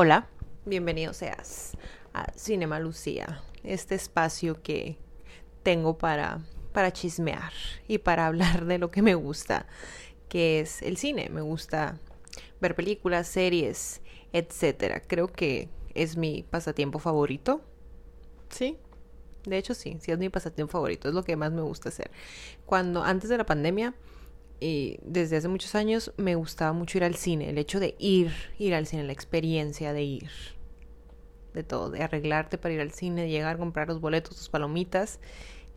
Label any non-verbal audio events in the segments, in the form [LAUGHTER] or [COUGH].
Hola, bienvenido seas a Cinema Lucía, este espacio que tengo para, para chismear y para hablar de lo que me gusta, que es el cine. Me gusta ver películas, series, etcétera. Creo que es mi pasatiempo favorito. Sí, de hecho sí, sí es mi pasatiempo favorito, es lo que más me gusta hacer. Cuando antes de la pandemia y desde hace muchos años me gustaba mucho ir al cine, el hecho de ir, ir al cine, la experiencia de ir, de todo, de arreglarte para ir al cine, de llegar, comprar los boletos, tus palomitas,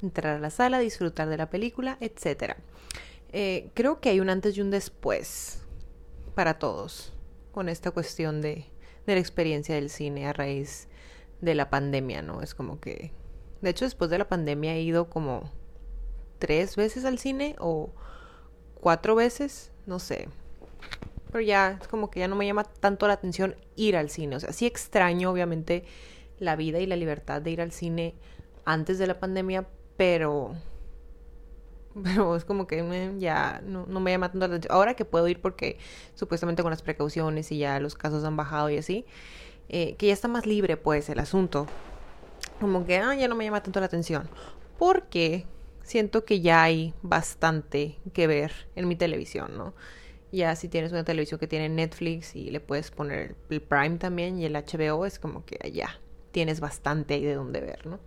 entrar a la sala, disfrutar de la película, etc. Eh, creo que hay un antes y un después para todos con esta cuestión de, de la experiencia del cine a raíz de la pandemia, ¿no? Es como que, de hecho, después de la pandemia he ido como tres veces al cine o cuatro veces, no sé. Pero ya es como que ya no me llama tanto la atención ir al cine. O sea, sí extraño obviamente la vida y la libertad de ir al cine antes de la pandemia, pero pero es como que ya no, me llama tanto la atención. Ahora que puedo ir porque supuestamente con las precauciones y ya los casos han bajado y así, eh, que ya está más libre pues el asunto. Como que ah, ya no me llama tanto la atención. Porque siento que ya hay bastante que ver en mi televisión, ¿no? Ya si tienes una televisión que tiene Netflix y le puedes poner el Prime también y el HBO, es como que ya tienes bastante ahí de donde ver, ¿no?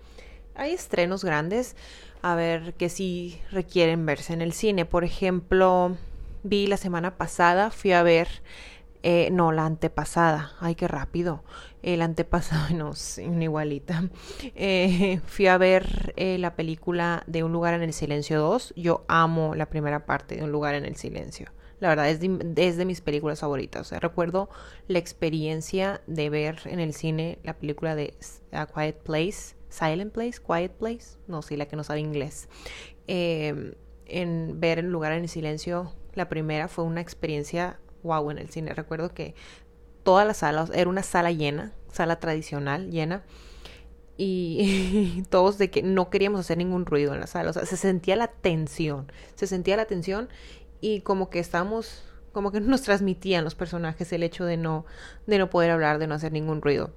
Hay estrenos grandes, a ver, que sí requieren verse en el cine. Por ejemplo, vi la semana pasada, fui a ver eh, no, la antepasada. Ay, qué rápido. El antepasado, [LAUGHS] no, sí, una igualita. Eh, fui a ver eh, la película de Un lugar en el silencio 2. Yo amo la primera parte de Un lugar en el silencio. La verdad es de, mis películas favoritas. Recuerdo la experiencia de ver en el cine la película de A Quiet Place, Silent Place, Quiet Place. No, sí, la que no sabe inglés. Em, en ver Un lugar en el silencio, la primera fue una experiencia wow en el cine. Recuerdo que toda la sala, era una sala llena, sala tradicional llena, y, [LAUGHS] todos de que no queríamos hacer ningún ruido en la sala. O sea, se sentía la tensión, se sentía la tensión y como que estábamos, como que [LAUGHS] nos transmitían los personajes el hecho de no, de no poder hablar, de no hacer ningún ruido.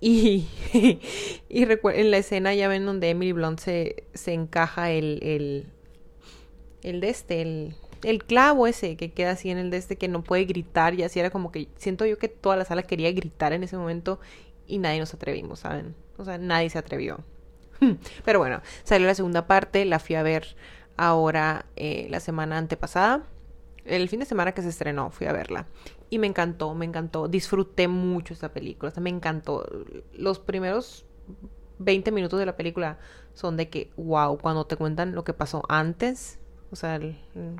Y, [LAUGHS] y en la escena ya ven donde Emily Blunt se, se encaja el, el, el de este, el, el clavo ese que queda así en el de este que no puede gritar y así era como que siento yo que toda la sala quería gritar en ese momento y nadie nos atrevimos, ¿saben? O sea, nadie se atrevió. [LAUGHS] Pero bueno, salió la segunda parte, la fui a ver ahora eh, la semana antepasada. El fin de semana que se estrenó fui a verla. Y me encantó, me encantó. Disfruté mucho esta película. Me encantó. Los primeros 20 minutos de la película son de que, wow, cuando te cuentan lo que pasó antes o sea,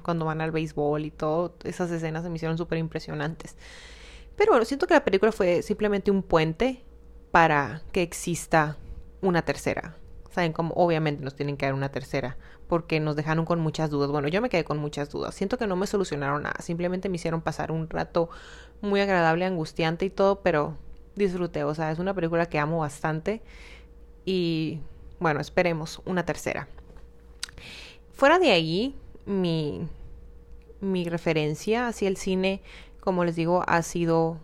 cuando van al béisbol y todo, esas escenas se me hicieron súper impresionantes. Pero bueno, siento que la película fue simplemente un puente para que exista una tercera. Saben como obviamente nos tienen que dar una tercera porque nos dejaron con muchas dudas. Bueno, yo me quedé con muchas dudas. Siento que no me solucionaron nada. Simplemente me hicieron pasar un rato muy agradable, angustiante y todo, pero disfruté. O sea, es una película que amo bastante y bueno, esperemos una tercera. Fuera de ahí, mi, mi referencia hacia el cine, como les digo, ha sido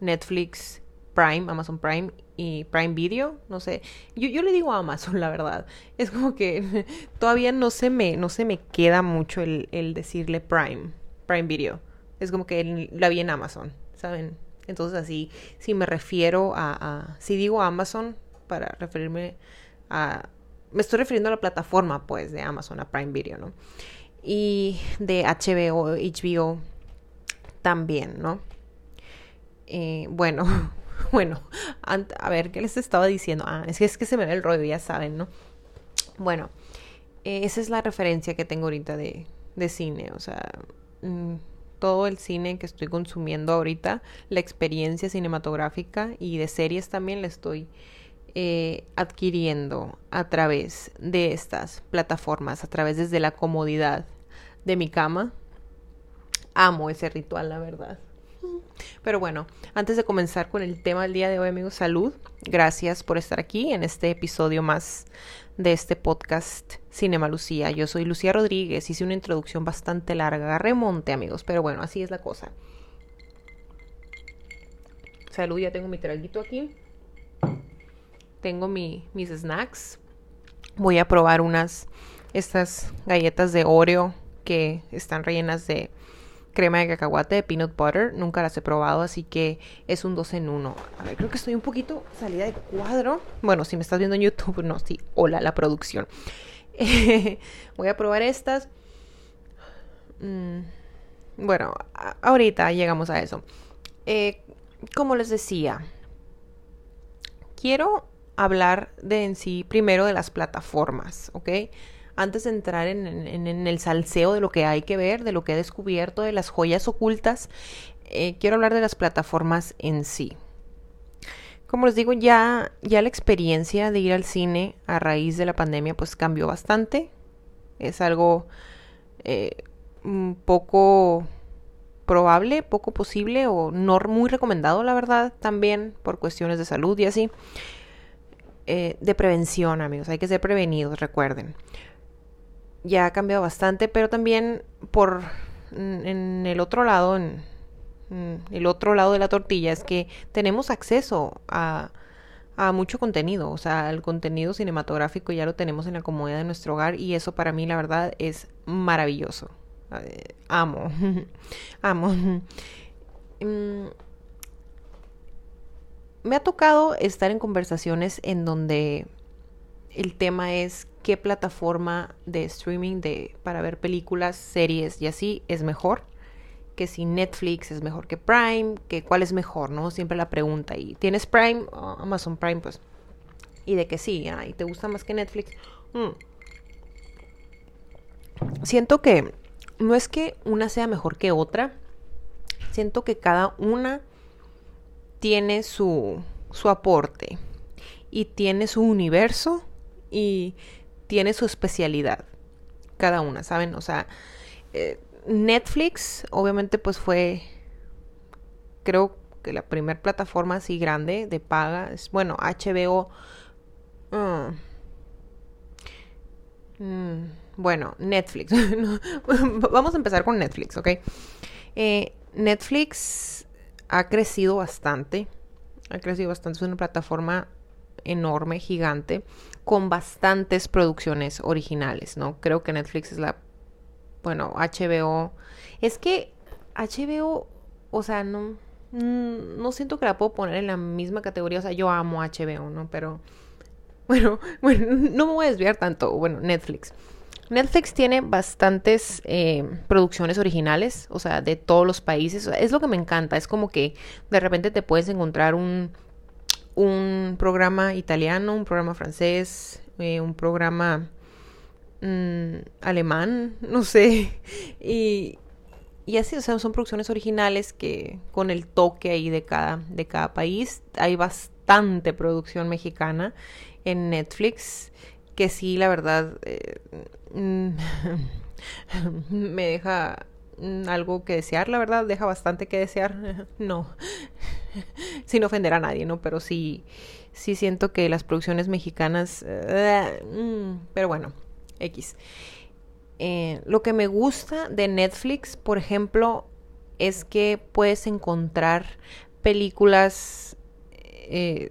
Netflix, Prime, Amazon Prime y Prime Video, no sé. Yo, yo le digo Amazon, la verdad. Es como que [LAUGHS] todavía no se me, no se me queda mucho el, el decirle Prime, Prime Video. Es como que la vi en Amazon, ¿saben? Entonces así, si me refiero a, a, si digo Amazon, para referirme a, me estoy refiriendo a la plataforma, pues, de Amazon, a Prime Video, ¿no? Y de HBO, HBO también, ¿no? Eh, bueno, [LAUGHS] bueno, a ver, ¿qué les estaba diciendo? Ah, es que, es que se me ve el rollo, ya saben, ¿no? Bueno, eh, esa es la referencia que tengo ahorita de, de cine, o sea, mm, todo el cine que estoy consumiendo ahorita, la experiencia cinematográfica y de series también la estoy eh, adquiriendo a través de estas plataformas, a través desde la comodidad de mi cama. Amo ese ritual, la verdad. Pero bueno, antes de comenzar con el tema del día de hoy, amigos, salud. Gracias por estar aquí en este episodio más de este podcast Cinema Lucía. Yo soy Lucía Rodríguez. Hice una introducción bastante larga. Remonte, amigos, pero bueno, así es la cosa. Salud, ya tengo mi traguito aquí. Tengo mi, mis snacks. Voy a probar unas, estas galletas de Oreo que están rellenas de crema de cacahuate de peanut butter. Nunca las he probado, así que es un 2 en 1. A ver, creo que estoy un poquito salida de cuadro. Bueno, si me estás viendo en YouTube, no, sí. Hola, la producción. [LAUGHS] Voy a probar estas. Mm, bueno, ahorita llegamos a eso. Eh, como les decía, quiero hablar de en sí primero de las plataformas, ¿ok? Antes de entrar en, el salseo de lo que hay que ver, de lo que he descubierto, de las joyas ocultas, eh, quiero hablar de las plataformas en sí. Como les digo, ya, ya la experiencia de ir al cine a raíz de la pandemia pues cambió bastante. Es algo eh, poco probable, poco posible o no muy recomendado, la verdad, también por cuestiones de salud y así. Eh, de prevención, amigos, hay que ser prevenidos, recuerden. Ya ha cambiado bastante, pero también por en el otro lado, en, el otro lado de la tortilla, es que tenemos acceso a, a mucho contenido, o sea, el contenido cinematográfico ya lo tenemos en la comodidad de nuestro hogar y eso para mí la verdad es maravilloso. Eh, amo, [LAUGHS] amo. Mm, me ha tocado estar en conversaciones en donde el tema es qué plataforma de streaming de, para ver películas, series y así es mejor. Que si Netflix es mejor que Prime, que cuál es mejor, ¿no? Siempre la pregunta. ¿Y tienes Prime? Amazon Prime, pues. Y de que sí, ¿y te gusta más que Netflix? Mm. Siento que no es que una sea mejor que otra, siento que cada una tiene su, su aporte y tiene su universo y tiene su especialidad, cada una, ¿saben? O sea, eh, Netflix obviamente pues fue, creo que la primera plataforma así grande de paga, es, bueno, HBO... Uh, mm, bueno, Netflix. [LAUGHS] [LAUGHS] Vamos a empezar con Netflix, ¿ok? Eh, Netflix ha crecido bastante. Ha crecido bastante. Es una plataforma enorme, gigante, con bastantes producciones originales, ¿no? Creo que Netflix es la... Bueno, HBO... Es que HBO, o sea, no... No siento que la puedo poner en la misma categoría. O sea, yo amo HBO, ¿no? Pero... [LAUGHS] Bueno, bueno, no me voy a desviar tanto. Bueno, Netflix. Netflix tiene bastantes eh, producciones originales, o sea, de todos los países. Es lo que me encanta. Es como que de repente te puedes encontrar un, un programa italiano, un programa francés, eh, un programa mm, alemán, [LAUGHS] no sé. Y, y así, o sea, son producciones originales que con el toque ahí de cada, de cada país. Hay bastante producción mexicana en Netflix que sí, la verdad, eh, [LAUGHS] me deja mm, algo que desear, la verdad, deja bastante que desear. [LAUGHS] No, [LAUGHS] sin ofender a nadie, ¿no? Pero sí, sí siento que las producciones mexicanas, eh, mm, pero bueno, X. Eh, lo que me gusta de Netflix, por ejemplo, es que puedes encontrar películas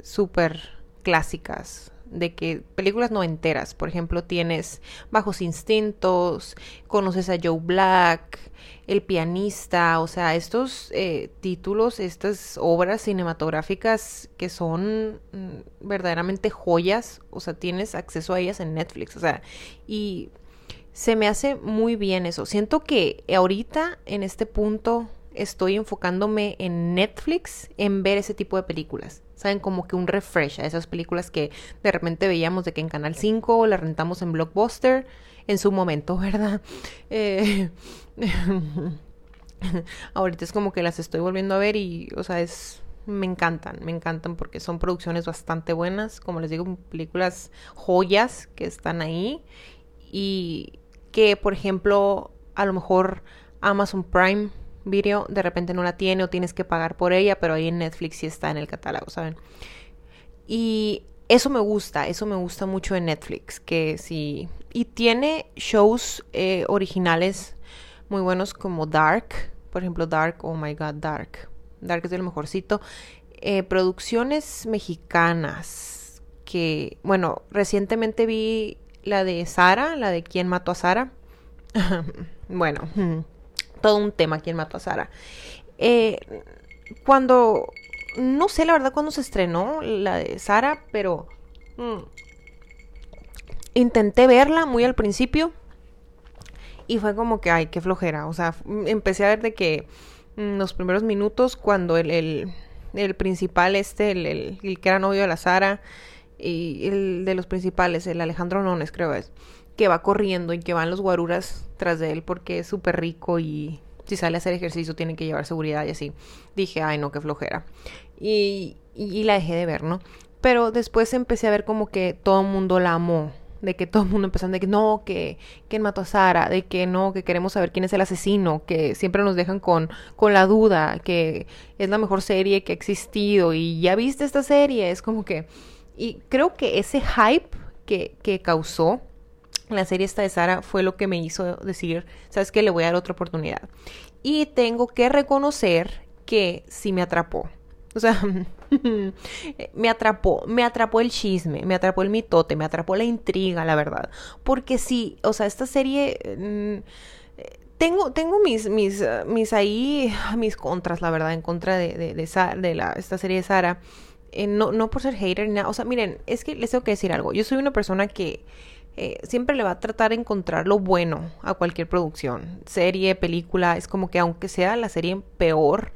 súper clásicas, de que películas no enteras, por ejemplo, tienes Bajos Instintos, conoces a Joe Black, El pianista, o sea, estos eh, títulos, estas obras cinematográficas que son mm, verdaderamente joyas, o sea, tienes acceso a ellas en Netflix, o sea, y se me hace muy bien eso. Siento que ahorita, en este punto, estoy enfocándome en Netflix en ver ese tipo de películas. ¿Saben? Como que un refresh a esas películas que de repente veíamos de que en Canal 5 las rentamos en Blockbuster en su momento, [LAUGHS] ¿verdad? Eh, [LAUGHS] ahorita es como que las estoy volviendo a ver y, o sea, es me encantan, me encantan porque son producciones bastante buenas, como les digo, películas joyas que están ahí y que, por ejemplo, a lo mejor Amazon Prime Video de repente no la tiene o tienes que pagar por ella, pero ahí en Netflix sí está en el catálogo, ¿saben? Y eso me gusta, eso me gusta mucho en Netflix, que sí. Y tiene shows eh, originales muy buenos como Dark, por ejemplo, Dark, oh my god, Dark. Dark es el mejorcito. Eh, producciones mexicanas que, bueno, recientemente vi la de Sara, la de quién mató a Sara. [LAUGHS] bueno, todo un tema quién mató a Sara. Eh, cuando, no sé la verdad cuándo se estrenó la de Sara, pero mm, intenté verla muy al principio y fue como que, ay, qué flojera. O sea, empecé a ver de que mm, los primeros minutos cuando el, el, el principal este, el, el, que era novio de la Sara, y el de los principales, el Alejandro Nones creo es, que va corriendo y que van los guaruras tras de él porque es súper rico y si sale a hacer ejercicio tiene que llevar seguridad y así. Dije, ay no, qué flojera. Y, y, la dejé de ver, ¿no? Pero después empecé a ver como que todo el mundo la amó de que todo el mundo empezando de que no, que quién mató a Sara, de que no, que queremos saber quién es el asesino, que siempre nos dejan con, con la duda, que es la mejor serie que ha existido y ya viste esta serie, es como que... Y creo que ese hype que, que causó la serie esta de Sara fue lo que me hizo decir, sabes que le voy a dar otra oportunidad. Y tengo que reconocer que sí me atrapó. O sea, [LAUGHS] me atrapó, me atrapó el chisme, me atrapó el mitote, me atrapó la intriga, la verdad. Porque sí, o sea, esta serie... Mm, tengo, tengo mis, mis, mis ahí, mis contras, la verdad, en contra de, de, de, la, esta serie de Sara. Eh, no, no por ser hater, nada. O sea, miren, es que les tengo que decir algo. Yo soy una persona que eh, siempre le va a tratar de encontrar lo bueno a cualquier producción. Serie, película, es como que aunque sea la serie peor,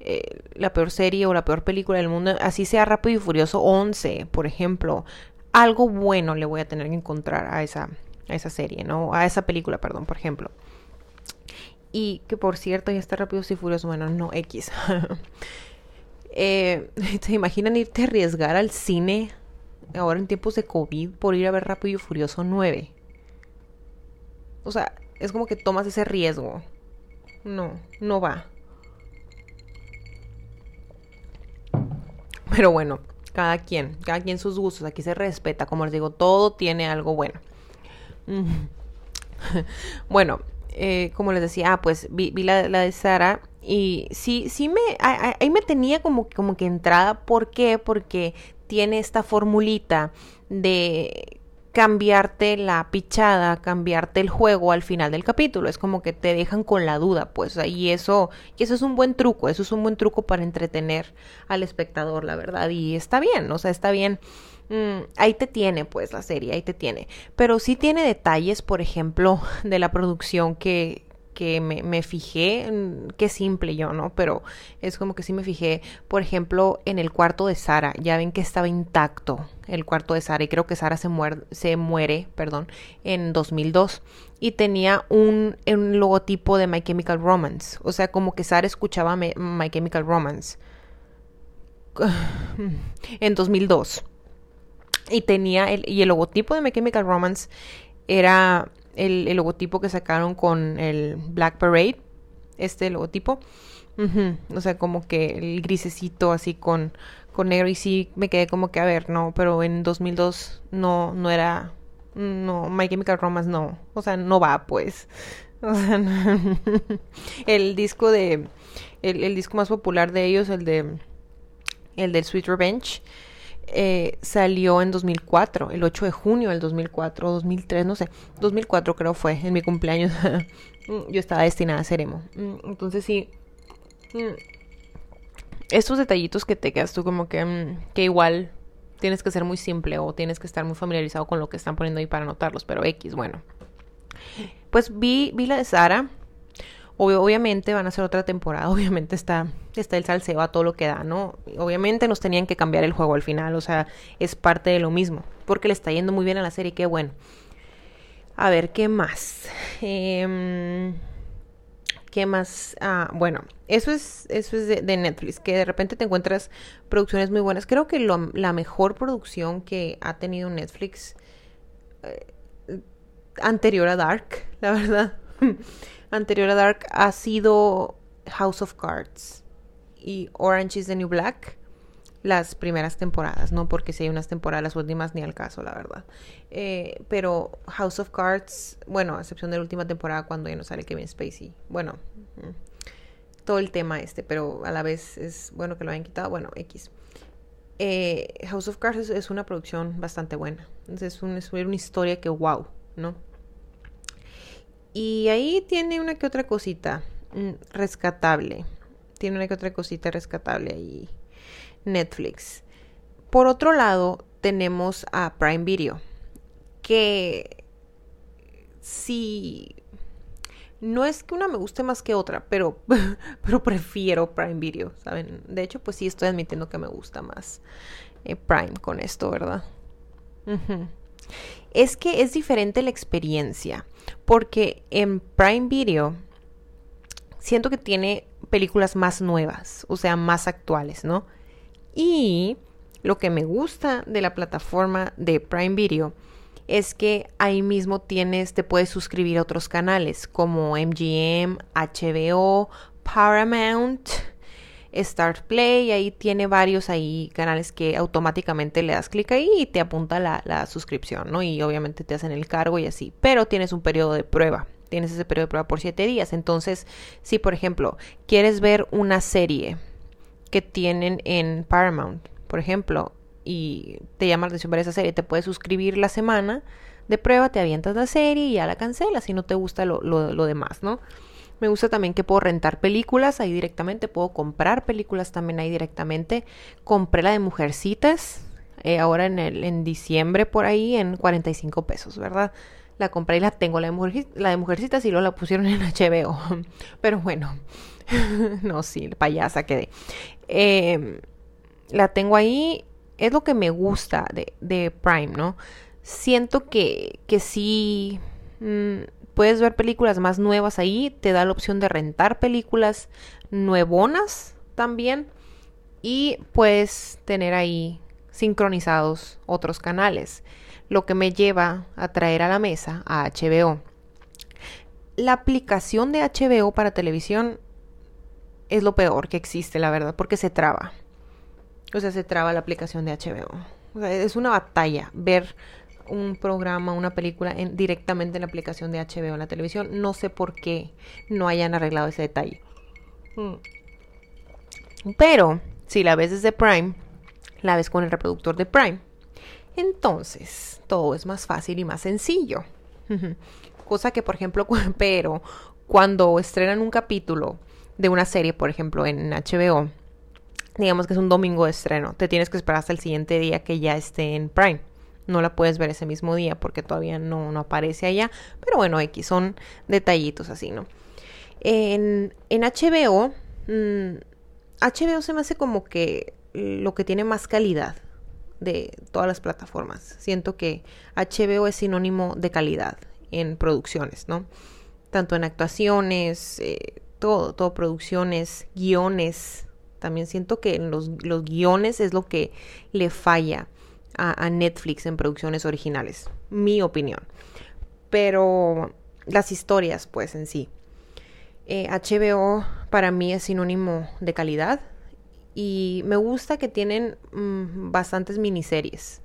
eh, la peor serie o la peor película del mundo, así sea Rápido y Furioso 11, por ejemplo, algo bueno le voy a tener que encontrar a esa, a esa serie, ¿no? A esa película, perdón, por ejemplo. Y que por cierto, ya está Rápido y Furioso, bueno, no, X. [LAUGHS] eh, [LAUGHS] ¿Se imaginan irte a arriesgar al cine ahora en tiempos de COVID por ir a ver Rápido y Furioso 9? O sea, es como que tomas ese riesgo. No, no va. Pero bueno, cada quien, cada quien sus gustos, aquí se respeta, como les digo, todo tiene algo bueno. [LAUGHS] bueno, eh, como les decía, ah, pues vi, la, de Sara y sí, sí me, ahí me tenía como, como que entrada, ¿por qué? Porque tiene esta formulita de cambiarte la pichada, cambiarte el juego al final del capítulo. Es como que te dejan con la duda, pues. Y eso, y eso es un buen truco, eso es un buen truco para entretener al espectador, la verdad. Y está bien, o sea, está bien. Mm, ahí te tiene, pues, la serie, ahí te tiene. Pero sí tiene detalles, por ejemplo, [LAUGHS] de la producción que, que me, fijé, qué simple yo, ¿no? Pero es como que sí me fijé, por ejemplo, en el cuarto de Sara, ya ven que estaba intacto el cuarto de Sara y creo que Sara se, muere, se muere perdón, en 2002 y tenía un, un, logotipo de My Chemical Romance, o sea, como que Sara escuchaba My Chemical Romance. [SIGHS] En 2002 y tenía el, y el logotipo de My Chemical Romance era el, logotipo que sacaron con el Black Parade, este logotipo. O sea, como que el grisecito así con, con negro y sí me quedé como que a ver, no, pero en 2002 no, no era, no, My Chemical Romance no, o sea, no va pues. [LAUGHS] O sea, [LAUGHS] el disco de, el, el disco más popular de ellos, el de, el del Sweet Revenge, eh, salió en 2004, el 8 de junio del 2004, 2003, no sé, 2004 creo fue, en mi cumpleaños. [LAUGHS] Yo estaba destinada a ser emo. Mm, entonces sí, mm, estos detallitos que te quedas tú como que, mm, que igual tienes que ser muy simple o tienes que estar muy familiarizado con lo que están poniendo ahí para anotarlos, pero X, bueno. Pues vi, vi la de Sara, obviamente van a ser otra temporada, [LAUGHS] obviamente está, está el salseo a todo lo que da, ¿no? Obviamente nos tenían que cambiar el juego al final, o sea, es parte de lo mismo, porque le está yendo muy bien a la serie, qué bueno. A ver, ¿qué más? Em, ¿Qué más? Ah, bueno, eso es, eso es de, Netflix, que de repente te encuentras producciones muy buenas. Creo que la mejor producción que ha tenido Netflix eh, anterior a Dark, [LAUGHS] la verdad. Anterior a Dark ha sido House of Cards y Orange is the New Black las primeras temporadas, ¿no? Porque si hay unas temporadas, las últimas ni al caso, la verdad. Eh, pero House of Cards, bueno, a excepción de la última temporada cuando ya no sale Kevin Spacey. Bueno, mm, todo el tema este, pero a la vez es bueno que lo hayan quitado. Bueno, X. Eh, House of Cards es, una producción bastante buena. Es, un, es una historia que wow, ¿no? Y ahí tiene una que otra cosita mm, rescatable. Tiene una que otra cosita rescatable ahí. Netflix. Por otro lado, tenemos a Prime Video. Que si no es que una me guste más que otra, pero, [LAUGHS] pero prefiero Prime Video, ¿saben? De hecho, pues sí estoy admitiendo que me gusta más eh, Prime con esto, ¿verdad? Es que es diferente la experiencia, porque en Prime Video siento que tiene películas más nuevas, o sea, más actuales, ¿no? Y lo que me gusta de la plataforma de Prime Video es que ahí mismo tienes, te puedes suscribir a otros canales como MGM, HBO, Paramount, Start Play, ahí tiene varios ahí canales que automáticamente le das clic ahí y te apunta la, la suscripción, ¿no? Y obviamente te hacen el cargo y así, pero tienes un periodo de prueba tienes ese periodo de prueba por siete días. Entonces, si por ejemplo quieres ver una serie que tienen en Paramount, por ejemplo, y te llama la atención ver esa serie, te puedes suscribir la semana de prueba, te avientas la serie y ya la cancelas si no te gusta lo, lo, demás, ¿no? Me gusta también que puedo rentar películas ahí directamente, puedo comprar películas también ahí directamente. Compré la de Mujercitas, eh, ahora en, el, en diciembre por ahí, en 45 pesos, ¿verdad? La compré y la tengo, la de, mujer, la de Mujercitas y luego la pusieron en [LAUGHS] HBO. Pero bueno, [LAUGHS] no, sí, payasa quedé. Eh, la tengo ahí es lo que me gusta de, Prime, ¿no? Siento que, que sí mm, puedes ver películas más nuevas ahí, te da la opción de rentar películas nuevonas también y puedes tener ahí sincronizados otros canales, lo que me lleva a traer a la mesa a HBO. La aplicación de HBO para televisión es lo peor que existe, la verdad, porque se traba. O sea, se traba la aplicación de HBO. O sea, es una batalla ver un programa, una película en, directamente en la aplicación de HBO en la televisión. No sé por qué no hayan arreglado ese detalle. Hmm. Pero, si la ves desde Prime, la ves con el reproductor de Prime. Entonces, todo es más fácil y más sencillo. [LAUGHS] Cosa que, por ejemplo, [LAUGHS] pero cuando estrenan un capítulo de una serie, por ejemplo, en HBO, digamos que es un domingo de estreno, te tienes que esperar hasta el siguiente día que ya esté en Prime. No la puedes ver ese mismo día porque todavía no, no aparece allá. Pero bueno, X son detallitos así, ¿no? En, en HBO, HBO mm, se me hace como que lo que tiene más calidad de todas las plataformas. Siento que HBO es sinónimo de calidad en producciones, ¿no? Tanto en actuaciones, eh, todo, todo producciones, guiones, también siento que en los, los guiones es lo que le falla a, Netflix en producciones originales. Mi opinión. Pero las historias, pues en sí. HBO eh, para mí es sinónimo de calidad. Y me gusta que tienen mm, bastantes miniseries.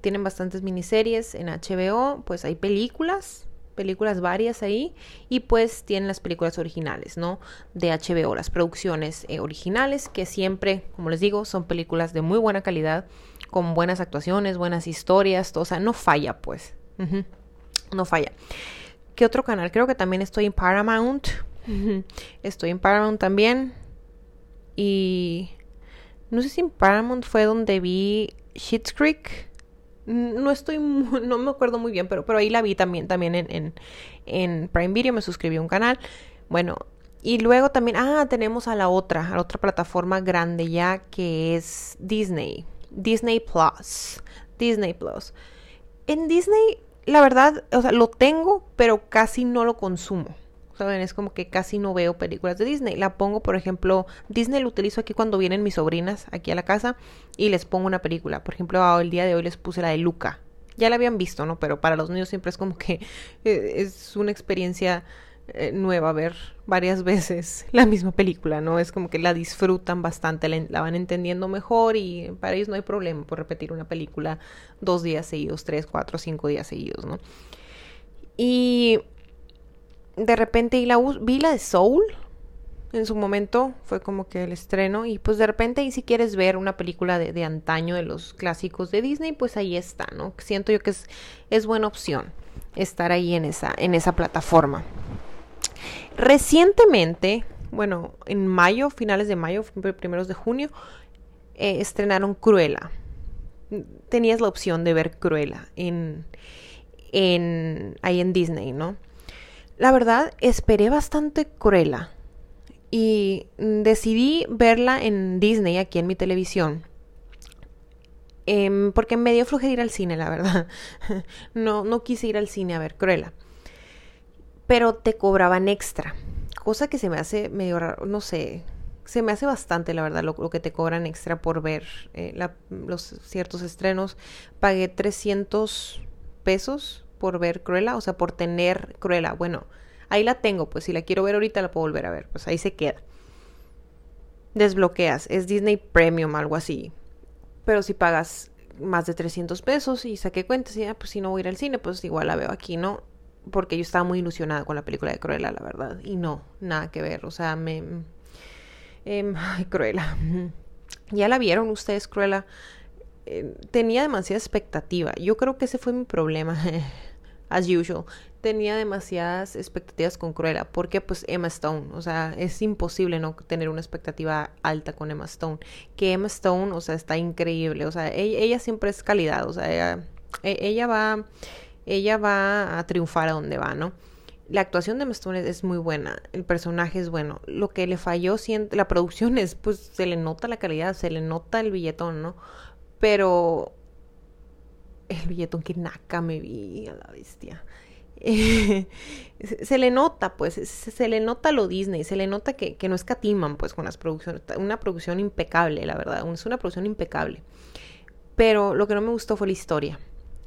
Tienen bastantes miniseries en HBO. Pues hay películas películas varias ahí y pues tienen las películas originales, ¿no? De HBO, las producciones eh, originales que siempre, como les digo, son películas de muy buena calidad, con buenas actuaciones, buenas historias, o sea, no falla pues, no falla. ¿Qué otro canal? Creo que también estoy en Paramount, estoy en Paramount también. Y no sé si en Paramount fue donde vi Schitt's Creek. No estoy, [LAUGHS] no me acuerdo muy bien, pero, pero ahí la vi también, también en, en, Prime Video, me suscribí a un canal. Bueno, y luego también, ah, tenemos a la otra, a la otra plataforma grande ya que es Disney, Disney Plus, Disney Plus. En Disney, la verdad, o sea, lo tengo, pero casi no lo consumo. ¿saben? Es como que casi no veo películas de Disney. La pongo, por ejemplo, Disney lo utilizo aquí cuando vienen mis sobrinas aquí a la casa y les pongo una película. Por ejemplo, el día de hoy les puse la de Luca. Ya la habían visto, ¿no? Pero para los niños siempre es como que eh, es una experiencia eh, nueva ver varias veces la misma película, ¿no? Es como que la disfrutan bastante, la, van entendiendo mejor y para ellos no hay problema por repetir una película dos días seguidos, tres, cuatro, cinco días seguidos, ¿no? Y de repente vi la, vi la de Soul en su momento fue como que el estreno y pues de repente y si quieres ver una película de, de, antaño de los clásicos de Disney pues ahí está no siento yo que es, es buena opción estar ahí en esa en esa plataforma recientemente bueno en mayo finales de mayo primeros de junio eh, estrenaron Cruella tenías la opción de ver Cruella en en ahí en Disney no la verdad esperé bastante Cruella y decidí verla en Disney, aquí en mi televisión. Eh, porque me dio flojera ir al cine, la verdad. [LAUGHS] no, no quise ir al cine a ver Cruella. Pero te cobraban extra. Cosa que se me hace medio raro, no sé. Se me hace bastante, la verdad, lo, que te cobran extra por ver eh, los ciertos estrenos. Pagué 300 pesos por ver Cruella, o sea, por tener Cruella. Bueno, Ahí la tengo, pues si la quiero ver ahorita la puedo volver a ver, pues ahí se queda. Desbloqueas, es Disney Premium, algo así. Pero si pagas más de 300 pesos y saqué cuentas y ah, pues si no voy a ir al cine, pues igual la veo aquí, ¿no? Porque yo estaba muy ilusionada con la película de Cruella, la verdad. Y no, nada que ver, o sea, me... Eh, ay, Cruella. [LAUGHS] ¿Ya la vieron ustedes, Cruella? Eh, tenía demasiada expectativa. Yo creo que ese fue mi problema. [LAUGHS] As usual tenía demasiadas expectativas con Cruella, porque pues Emma Stone, o sea, es imposible no tener una expectativa alta con Emma Stone, que Emma Stone, o sea, está increíble, o sea, ella, siempre es calidad, o sea, ella, e, ella, va, ella va a triunfar a donde va, ¿no? La actuación de Emma Stone es, muy buena, el personaje es bueno, lo que le falló, la producción [LAUGHS] es, pues, se le nota la calidad, se le nota el billetón, ¿no? Pero el billetón que naca me vi a la bestia. [LAUGHS] se le nota, pues, se, le nota lo Disney, se le nota que, que no escatiman, pues, con las producciones. Una producción impecable, la verdad, es una producción impecable. Pero lo que no me gustó fue la historia.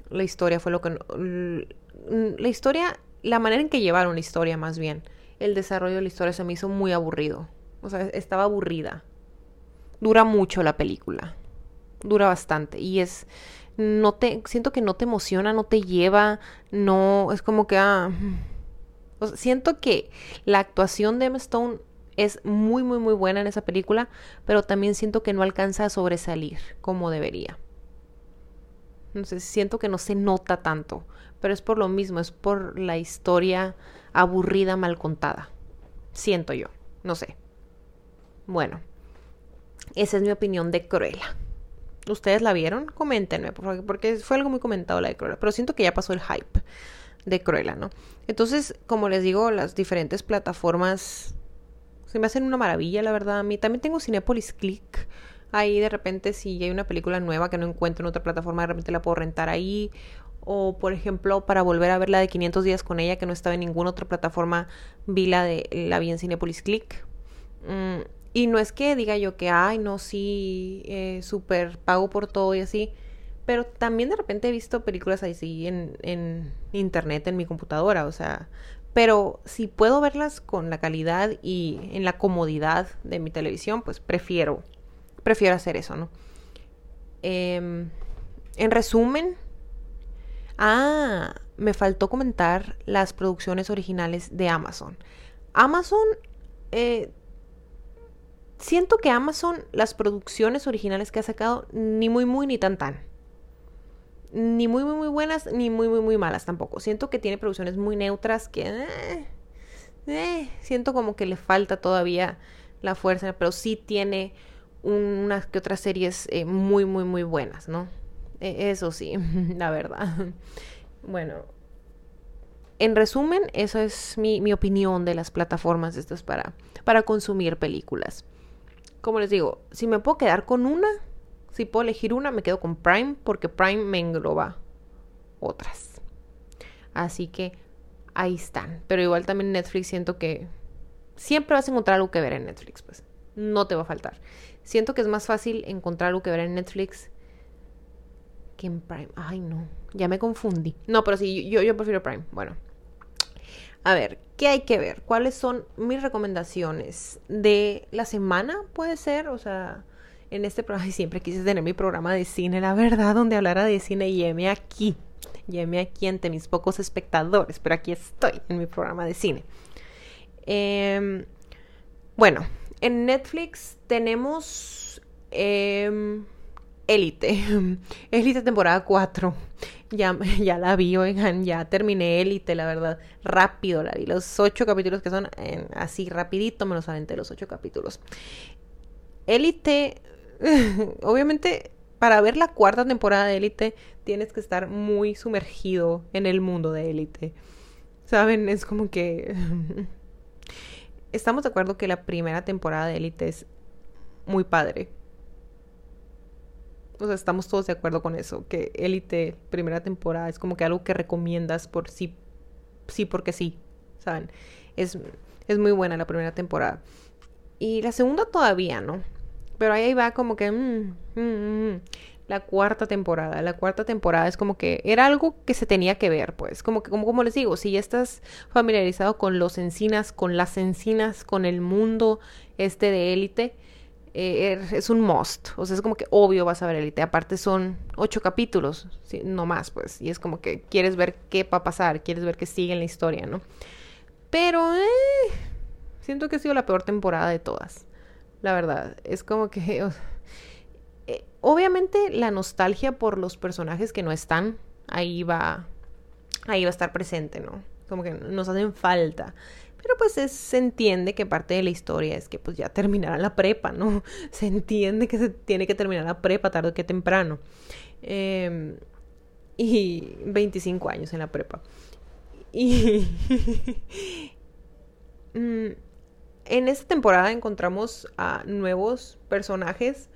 La historia fue lo que... la historia, la manera en que llevaron la historia, más bien. El desarrollo de la historia se me hizo muy aburrido. O sea, estaba aburrida. Dura mucho la película. Dura bastante. Y es no te, siento que no te emociona, no te lleva, no, es como que, ah, siento que la actuación de Emma Stone es muy, muy, muy buena en esa película, pero también siento que no alcanza a sobresalir como debería. No sé, siento que no se nota tanto, pero es por lo mismo, es por la historia aburrida, mal contada. Siento yo, no sé. Bueno, esa es mi opinión de Cruella. ¿Ustedes la vieron? Coméntenme, por favor, porque fue algo muy comentado la de Cruella. Pero siento que ya pasó el hype de Cruella, ¿no? Entonces, como les digo, las diferentes plataformas se me hacen una maravilla, la verdad. A mí también tengo Cinepolis Click. Ahí de repente, si hay una película nueva que no encuentro en otra plataforma, de repente la puedo rentar ahí. O, por ejemplo, para volver a ver la de 500 días con ella, que no estaba en ninguna otra plataforma, vi la de la vi en Cinepolis Click. Mm, y no es que diga yo que, ay, no, sí, eh, súper pago por todo y así. Pero también de repente he visto películas así en, en internet, en mi computadora, o sea. Pero si puedo verlas con la calidad y en la comodidad de mi televisión, pues prefiero, prefiero hacer eso, ¿no? Em, en resumen, ah, me faltó comentar las producciones originales de Amazon. Amazon eh, siento que Amazon, las producciones originales que ha sacado, ni muy, muy, ni tan, tan. Ni muy, muy, muy buenas, ni muy, muy, muy malas tampoco. Siento que tiene producciones muy neutras que... Eh, eh, siento como que le falta todavía la fuerza, pero sí tiene unas que otras series eh, muy, muy, muy buenas, ¿no? E, eso sí, [LAUGHS] la verdad. Bueno, en resumen, eso es mi, mi opinión de las plataformas estas para, para consumir películas como les digo, si me puedo quedar con una, si puedo elegir una, me quedo con Prime porque Prime me engloba otras. Así que ahí están. Pero igual también Netflix siento que siempre vas a encontrar algo que ver en Netflix, pues. No te va a faltar. Siento que es más fácil encontrar algo que ver en Netflix que en Prime. Ay, no. Ya me confundí. No, pero sí, yo, yo prefiero Prime. Bueno. A ver, ¿qué hay que ver? ¿Cuáles son mis recomendaciones de la semana? Puede ser, o sea, en este programa [LAUGHS] siempre quise tener mi programa de cine, la verdad, donde hablara de cine y heme aquí, y aquí ante mis pocos espectadores, pero aquí estoy en mi programa de cine. Em, Bueno, en Netflix tenemos eh, Élite. [LAUGHS] Élite temporada 4. Ya, [LAUGHS] ya la vi, oigan, ya terminé Élite, la verdad. Rápido la vi. Los ocho capítulos que son así rapidito me los aventé los ocho capítulos. Élite, [LAUGHS] obviamente, para ver la cuarta temporada de Élite tienes que estar muy sumergido en el mundo de Élite. ¿Saben? Es como que... Estamos de acuerdo que la primera temporada de Élite es muy padre. O sea, estamos todos de acuerdo con eso, que Élite, primera temporada, es como que algo que recomiendas por sí, sí porque sí, ¿saben? Es, es muy buena la primera temporada. Y la segunda todavía, ¿no? Pero ahí va como que... Mm, mm, mm, la cuarta temporada. La cuarta temporada es como que era algo que se tenía que ver, pues. Como que, como, les digo, si ya estás familiarizado con los encinas, con las encinas, con el mundo este de élite, eh, er, es un must. O sea, es como que obvio vas a ver élite. Aparte son ocho capítulos, no más, pues. Y es como que quieres ver qué va a pasar, quieres ver qué sigue en la historia, ¿no? Pero, eh, siento que ha sido la peor temporada de todas. La verdad, es como que... Eh, obviamente la nostalgia por los personajes que no están, ahí va, ahí va a estar presente, ¿no? Como que nos hacen falta. Pero pues se entiende que parte de la historia es que pues ya terminará la prepa, ¿no? [LAUGHS] Se entiende que se tiene que terminar la prepa tarde que temprano. Em, y 25 años en la prepa. Y [LAUGHS] mm, en esta temporada encontramos a nuevos personajes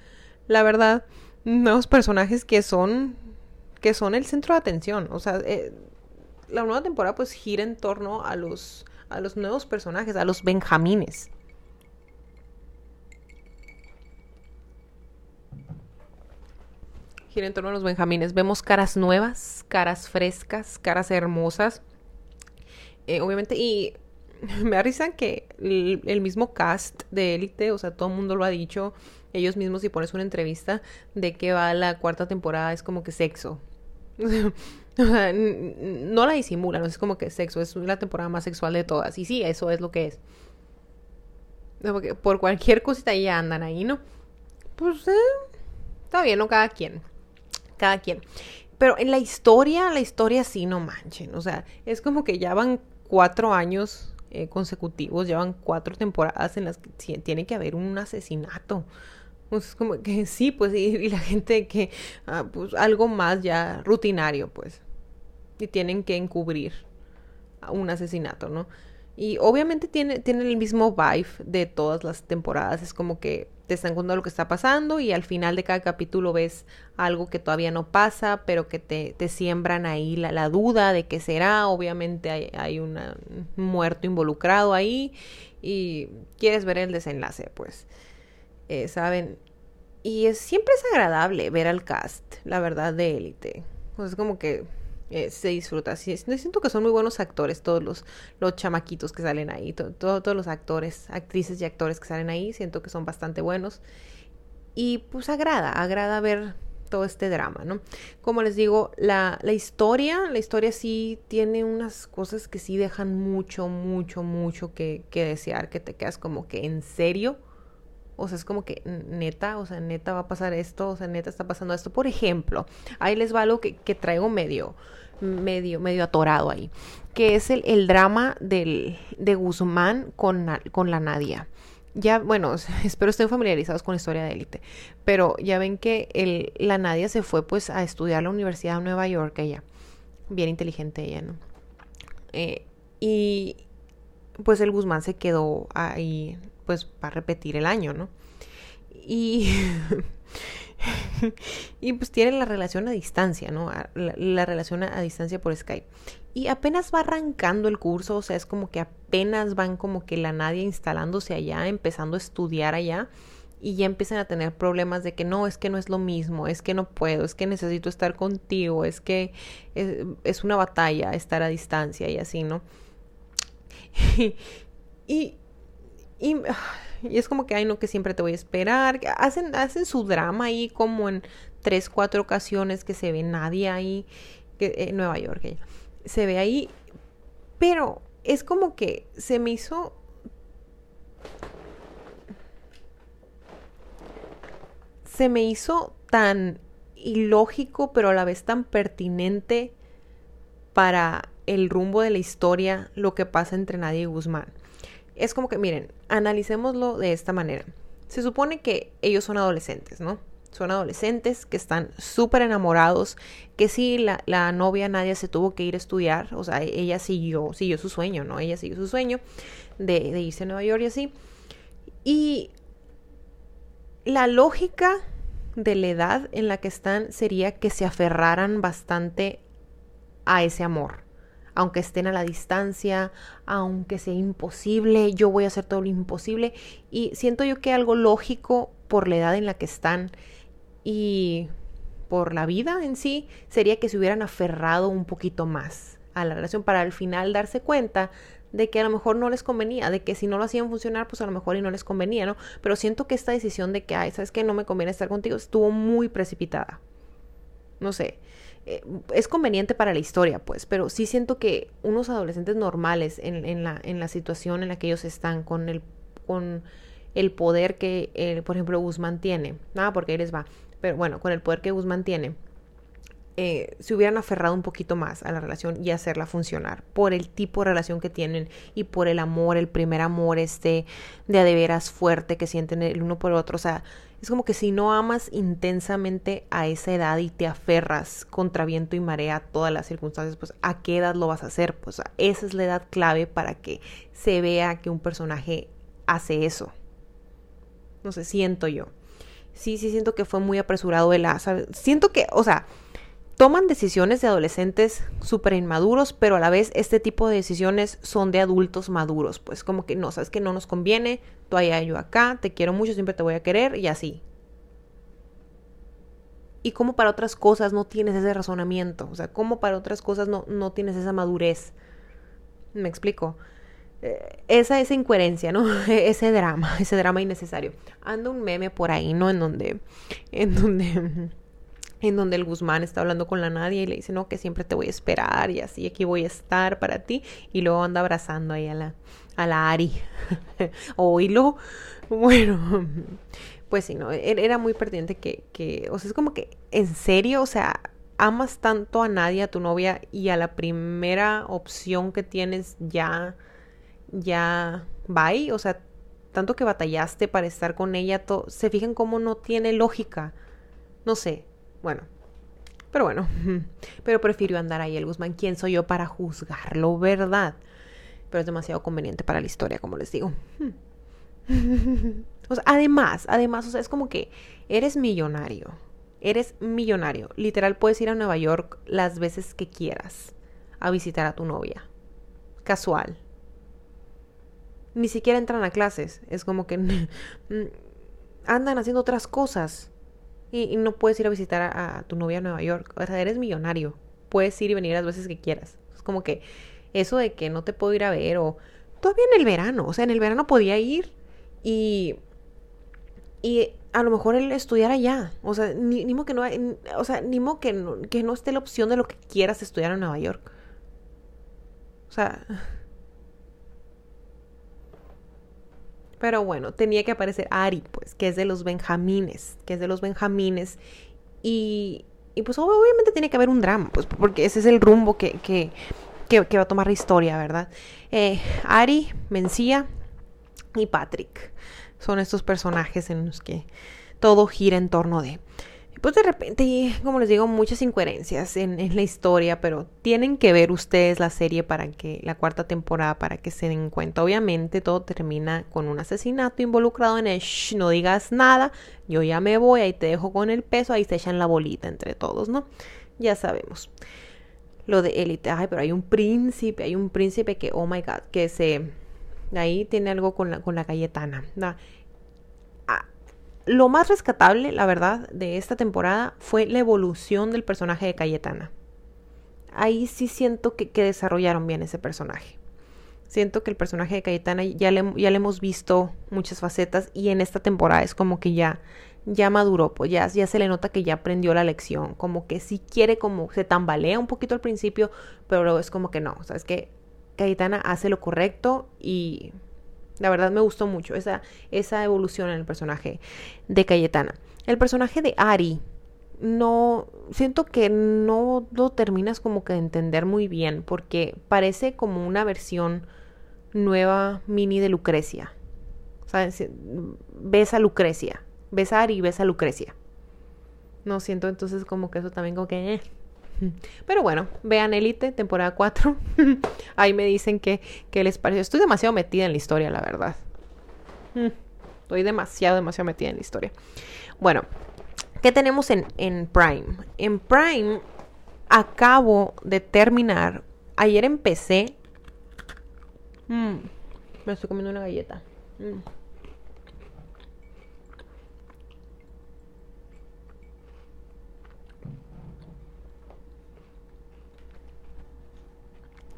la verdad, nuevos personajes que son que son el centro de atención. O sea, eh, la nueva temporada pues gira en torno a los a los nuevos personajes, a los benjamines. Gira en torno a los benjamines. Vemos caras nuevas, caras frescas, caras hermosas. Eh, obviamente, y [LAUGHS] me da risa que el, mismo cast de Élite, o sea, todo el mundo lo ha dicho, ellos mismos si pones una entrevista de que va la cuarta temporada es como que sexo. [LAUGHS] o sea, no la disimulan, es como que sexo, es la temporada más sexual de todas. Y sí, eso es lo que es. Por cualquier cosita ya andan ahí, ¿no? Pues eh, está bien, ¿no? Cada quien. Cada quien. Pero en la historia, la historia sí, no manchen. O sea, es como que ya van cuatro años eh, consecutivos, llevan cuatro temporadas en las que tiene que haber un asesinato. Pues como que sí, pues, y, la gente que, ah, pues algo más ya rutinario, pues. Y tienen que encubrir un asesinato, ¿no? Y obviamente tiene, tiene el mismo vibe de todas las temporadas. Es como que te están contando lo que está pasando y al final de cada capítulo ves algo que todavía no pasa, pero que te, te siembran ahí la, la, duda de qué será. Obviamente hay, hay un muerto involucrado ahí y quieres ver el desenlace, pues. Eh, ¿saben? Y es, siempre es agradable ver al cast, la verdad, de élite. Pues es como que eh, se disfruta. Sí, siento que son muy buenos actores, todos los, los chamaquitos que salen ahí, todos los actores, actrices y actores que salen ahí, siento que son bastante buenos. Y pues agrada, agrada ver todo este drama, ¿no? Como les digo, la, la historia, la historia sí tiene unas cosas que sí dejan mucho, mucho, mucho que, que desear, que te quedas como que en serio o sea, es como que neta, o sea, neta va a pasar esto, o sea, neta está pasando esto. Por ejemplo, ahí les va algo que, traigo medio, medio, medio atorado ahí, que es el, drama del, de Guzmán con, con la Nadia. Ya, bueno, [LAUGHS] espero estén familiarizados con la historia de élite, pero ya ven que la Nadia se fue pues a estudiar a la Universidad de Nueva York, ella, bien inteligente ella, ¿no? Eh, y pues el Guzmán se quedó ahí pues va a repetir el año, ¿no? Y, [LAUGHS] y pues tienen la relación a distancia, ¿no? La, relación a, distancia por Skype. Y apenas va arrancando el curso, o sea, es como que apenas van como que la nadie instalándose allá, empezando a estudiar allá y ya empiezan a tener problemas de que no, es que no es lo mismo, es que no puedo, es que necesito estar contigo, es que es, es una batalla estar a distancia y así, ¿no? [LAUGHS] y, [SIGHS] Y, es como que, ay, no, que siempre te voy a esperar. Hacen, hacen su drama ahí como en tres, cuatro ocasiones que se ve nadie ahí, que, en Nueva York, ella. se ve ahí. Pero es como que se me hizo... Se me hizo tan ilógico, pero a la vez tan pertinente para el rumbo de la historia lo que pasa entre Nadia y Guzmán. Es como que, miren, analicémoslo de esta manera. Se supone que ellos son adolescentes, ¿no? Son adolescentes que están súper enamorados, que sí, la, novia Nadia se tuvo que ir a estudiar, o sea, ella siguió, siguió su sueño, ¿no? Ella siguió su sueño de, de irse a Nueva York y así. Y la lógica de la edad en la que están sería que se aferraran bastante a ese amor aunque estén a la distancia, aunque sea imposible, yo voy a hacer todo lo imposible. Y siento yo que algo lógico por la edad en la que están y por la vida en sí sería que se hubieran aferrado un poquito más a la relación para al final darse cuenta de que a lo mejor no les convenía, de que si no lo hacían funcionar, pues a lo mejor y no les convenía, ¿no? Pero siento que esta decisión de que, ay, sabes que no me conviene estar contigo, estuvo muy precipitada. No sé, eh, es conveniente para la historia, pues, pero sí siento que unos adolescentes normales en, la, en la situación en la que ellos están, con el, con el poder que, eh, por ejemplo, Guzmán tiene, nada, porque ahí les va, pero bueno, con el poder que Guzmán tiene, eh, se hubieran aferrado un poquito más a la relación y hacerla funcionar por el tipo de relación que tienen y por el amor, el primer amor este de de veras fuerte que sienten el uno por el otro, o sea, es como que si no amas intensamente a esa edad y te aferras contra viento y marea a todas las circunstancias, pues a qué edad lo vas a hacer. Pues esa es la edad clave para que se vea que un personaje hace eso. No sé, siento yo. Sí, sí siento que fue muy apresurado el Siento que, o sea, toman decisiones de adolescentes súper inmaduros, pero a la vez este tipo de decisiones son de adultos maduros. Pues como que no, sabes que no nos conviene, tú allá, yo acá, te quiero mucho, siempre te voy a querer y así. Y como para otras cosas no tienes ese razonamiento, o sea, como para otras cosas no, no tienes esa madurez. Me explico. Eh, esa, incoherencia, ¿no? [LAUGHS] ese drama, [LAUGHS] ese drama innecesario. Anda un meme por ahí, ¿no? En donde, en donde en donde el Guzmán está hablando con la Nadia y le dice, no, que siempre te voy a esperar y así aquí voy a estar para ti. Y luego anda abrazando ahí a la, a la Ari. [LAUGHS] Oílo. Bueno, pues sí, no, e-, era muy pertinente que, que, o sea, es como que, en serio, o sea, amas tanto a Nadia, a tu novia, y a la primera opción que tienes ya, ya, bye, o sea, tanto que batallaste para estar con ella, se fijan cómo no tiene lógica. No sé, bueno, pero bueno, [LAUGHS] pero prefirió andar ahí el Guzmán. ¿Quién soy yo para juzgarlo, verdad? Pero es demasiado conveniente para la historia, como les digo. [LAUGHS] además, además, o sea, es como que eres millonario. Eres millonario. Literal, puedes ir a Nueva York las veces que quieras a visitar a tu novia. Casual. Ni siquiera entran a clases. Es como que [LAUGHS] andan haciendo otras cosas y, no puedes ir a visitar a, tu novia a Nueva York. O sea, eres millonario. Puedes ir y venir las veces que quieras. Es como que eso de que no te puedo ir a ver o todavía en el verano. O sea, en el verano podía ir y y a lo mejor él estudiar allá. O sea, ni, ni que no, o sea, ni modo que no, que no esté la opción de lo que quieras estudiar en Nueva York. O sea, Pero bueno, tenía que aparecer Ari, pues, que es de los Benjamines, que es de los Benjamines. Y, y pues obviamente tiene que haber un drama, pues, porque ese es el rumbo que, que, que, va a tomar la historia, ¿verdad? Eh, Ari, Mencía y Patrick son estos personajes en los que todo gira en torno de pues de repente, como les digo, muchas incoherencias en, la historia, pero tienen que ver ustedes la serie para que, la cuarta temporada, para que se den cuenta. Obviamente todo termina con un asesinato involucrado en el no digas nada, yo ya me voy, ahí te dejo con el peso, ahí se echan la bolita entre todos, ¿no? Ya sabemos. Lo de élite, ay, pero hay un príncipe, hay un príncipe que, oh my god, que se... Ahí tiene algo con la, con la Cayetana. ¿no? Lo más rescatable, la verdad, de esta temporada fue la evolución del personaje de Cayetana. Ahí sí siento que, desarrollaron bien ese personaje. Siento que el personaje de Cayetana ya le, ya le hemos visto muchas facetas y en esta temporada es como que ya, ya maduró, pues ya, se le nota que ya aprendió la lección, como que sí quiere, como se tambalea un poquito al principio, pero es como que no, sabes que Cayetana hace lo correcto y la verdad me gustó mucho esa, esa evolución en el personaje de Cayetana. el personaje de Ari no siento que no lo terminas como que de entender muy bien porque parece como una versión nueva mini de Lucrecia. ¿Sabes? Ves a Lucrecia, ves a Ari y ves a Lucrecia. No siento entonces como que eso también como que... Eh. Pero bueno, vean Elite, temporada 4. [LAUGHS] Ahí me dicen que, que les parece. Estoy demasiado metida en la historia, la verdad. Mm, estoy demasiado, demasiado metida en la historia. Bueno, ¿qué tenemos en, en Prime? En Prime acabo de terminar. Ayer empecé. Mm, me estoy comiendo una galleta. Mm.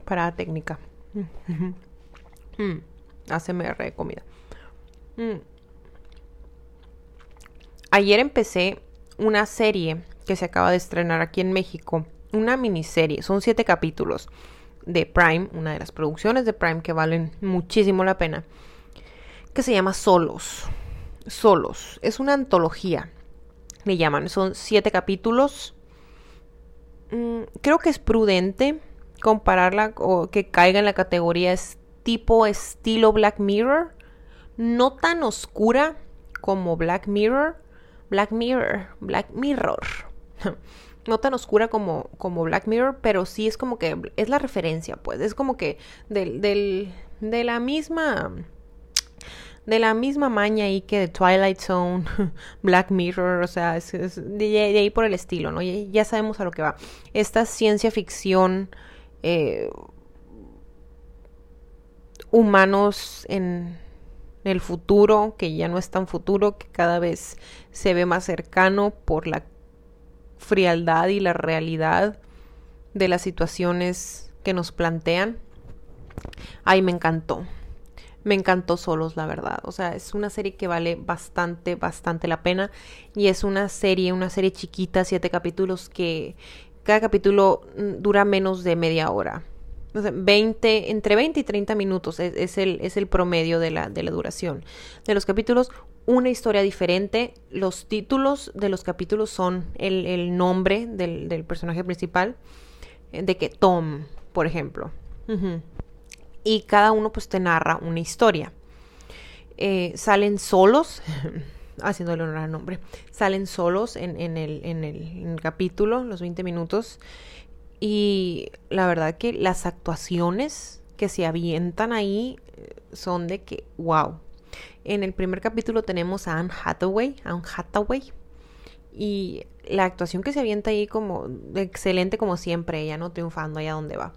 Parada técnica. Mm. ACMR de comida. Mm. Ayer empecé una serie que se acaba de estrenar aquí en México. Una miniserie. Son siete capítulos de Prime, una de las producciones de Prime que valen muchísimo la pena. Que se llama Solos. Solos. Es una antología. Le llaman. Son siete capítulos. Mm, creo que es prudente compararla o que caiga en la categoría es tipo estilo Black Mirror, no tan oscura como Black Mirror, Black Mirror, Black Mirror. [LAUGHS] no tan oscura como, como Black Mirror, pero sí es como que es la referencia, pues, es como que del, del, de la misma de la misma maña ahí que de Twilight Zone, [LAUGHS] Black Mirror, o sea, es, de, ahí por el estilo, ¿no? Ya, ya, sabemos a lo que va. Esta ciencia ficción eh, humanos en el futuro, que ya no es tan futuro, que cada vez se ve más cercano por la frialdad y la realidad de las situaciones que nos plantean. Ay, me encantó. Me encantó solos, la verdad. O sea, es una serie que vale bastante, bastante la pena. Y es una serie, una serie chiquita, siete capítulos que cada capítulo mm, dura menos de media hora. 20, entre 20 y 30 minutos es, el, es el promedio de la, de la duración. De los capítulos, una historia diferente. Los títulos de los capítulos son el, nombre del, personaje principal. Eh, de que Tom, por ejemplo. Y cada uno pues te narra una historia. Eh, salen solos. [LAUGHS] haciéndole honor al nombre, salen solos en, el, capítulo, los 20 minutos. Y la verdad que las actuaciones que se avientan ahí eh, son de que, wow. En el primer capítulo tenemos a Anne Hathaway, Anne Hathaway, y la actuación que se avienta ahí como excelente como siempre, ella no triunfando allá donde va.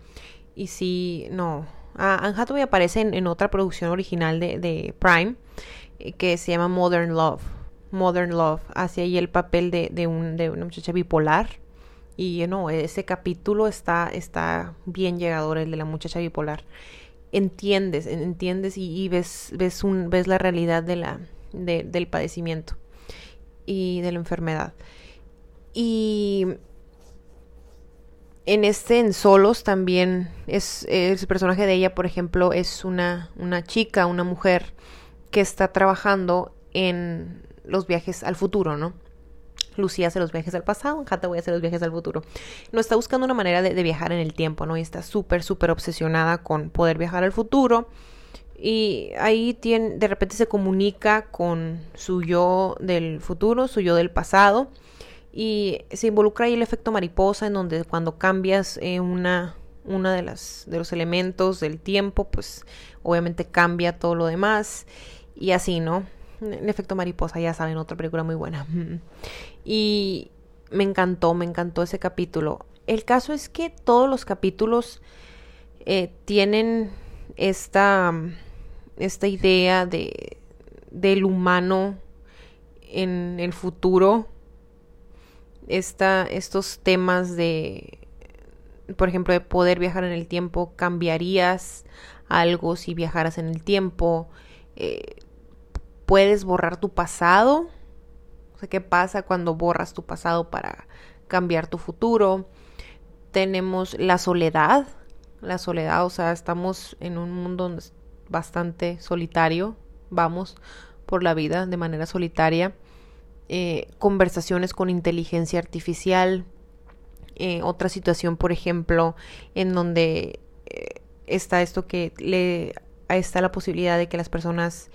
Y sí, no, Anne Hathaway aparece en, otra producción original de, de Prime que se llama Modern Love. Modern Love hace ahí el papel de, de, un, de una muchacha bipolar. Y no, ese capítulo está, está bien llegador, el de la muchacha bipolar. Entiendes, entiendes y, ves, ves, un, ves la realidad de la, del padecimiento y de la enfermedad. Y en este en solos también es el personaje de ella, por ejemplo, es una, una chica, una mujer que está trabajando en los viajes al futuro, ¿no? Lucía hace los viajes al pasado, a hacer los viajes al futuro. No está buscando una manera de, viajar en el tiempo, ¿no? Y está súper, súper obsesionada con poder viajar al futuro. Y ahí tiene, de repente se comunica con su yo del futuro, su yo del pasado. Y se involucra ahí el efecto mariposa, en donde cuando cambias eh, una, una de las de los elementos del tiempo, pues obviamente cambia todo lo demás. Y así, ¿no? El efecto mariposa, ya saben, otra película muy buena. [LAUGHS] Y me encantó, me encantó ese capítulo. El caso es que todos los capítulos eh, tienen esta, esta idea de, del humano en el futuro. Esta, estos temas de, por ejemplo, de poder viajar en el tiempo, cambiarías algo si viajaras en el tiempo. Eh, puedes borrar tu pasado. O sea, ¿qué pasa cuando borras tu pasado para cambiar tu futuro? Tenemos la soledad. La soledad, o sea, estamos en un mundo bastante solitario. Vamos por la vida de manera solitaria. eh, conversaciones con inteligencia artificial. Eh, otra situación, por ejemplo, en donde eh, está esto que le está la posibilidad de que las personas